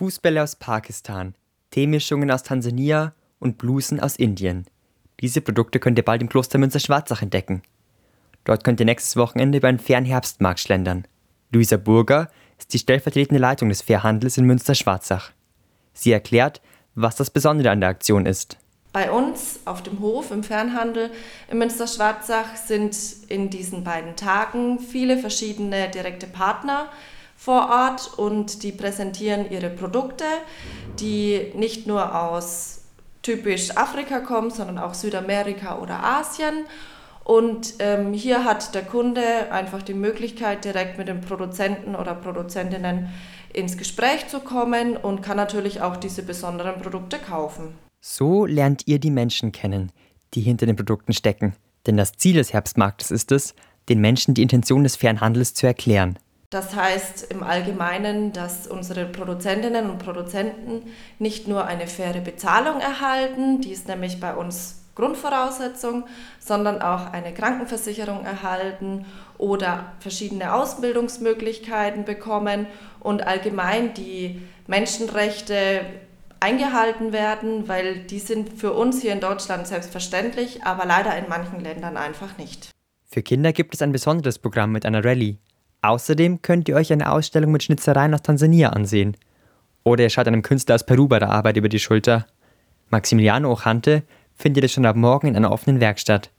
Fußbälle aus Pakistan, Teemischungen aus Tansania und Blusen aus Indien. Diese Produkte könnt ihr bald im Kloster Münster-Schwarzach entdecken. Dort könnt ihr nächstes Wochenende über einen fairen Herbstmarkt schlendern. Luisa Burger ist die stellvertretende Leitung des Fairhandels in Münster-Schwarzach. Sie erklärt, was das Besondere an der Aktion ist. Bei uns auf dem Hof im Fernhandel in Münster-Schwarzach sind in diesen beiden Tagen viele verschiedene direkte Partner vor Ort und die präsentieren ihre Produkte, die nicht nur aus typisch Afrika kommen, sondern auch Südamerika oder Asien. Und ähm, hier hat der Kunde einfach die Möglichkeit, direkt mit den Produzenten oder Produzentinnen ins Gespräch zu kommen und kann natürlich auch diese besonderen Produkte kaufen. So lernt ihr die Menschen kennen, die hinter den Produkten stecken. Denn das Ziel des Herbstmarktes ist es, den Menschen die Intention des fairen Handels zu erklären. Das heißt im Allgemeinen, dass unsere Produzentinnen und Produzenten nicht nur eine faire Bezahlung erhalten, die ist nämlich bei uns Grundvoraussetzung, sondern auch eine Krankenversicherung erhalten oder verschiedene Ausbildungsmöglichkeiten bekommen und allgemein die Menschenrechte eingehalten werden, weil die sind für uns hier in Deutschland selbstverständlich, aber leider in manchen Ländern einfach nicht. Für Kinder gibt es ein besonderes Programm mit einer Rallye. Außerdem könnt ihr euch eine Ausstellung mit Schnitzereien aus Tansania ansehen. Oder ihr schaut einem Künstler aus Peru bei der Arbeit über die Schulter. Maximiliano Ochante findet ihr schon ab morgen in einer offenen Werkstatt.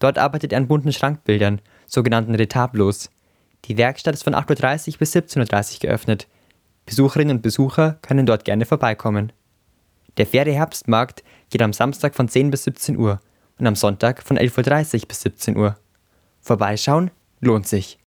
Dort arbeitet er an bunten Schrankbildern, sogenannten Retablos. Die Werkstatt ist von 8.30 Uhr bis 17.30 Uhr geöffnet. Besucherinnen und Besucher können dort gerne vorbeikommen. Der faire Herbstmarkt geht am Samstag von 10 bis 17 Uhr und am Sonntag von 11.30 Uhr bis 17 Uhr. Vorbeischauen lohnt sich.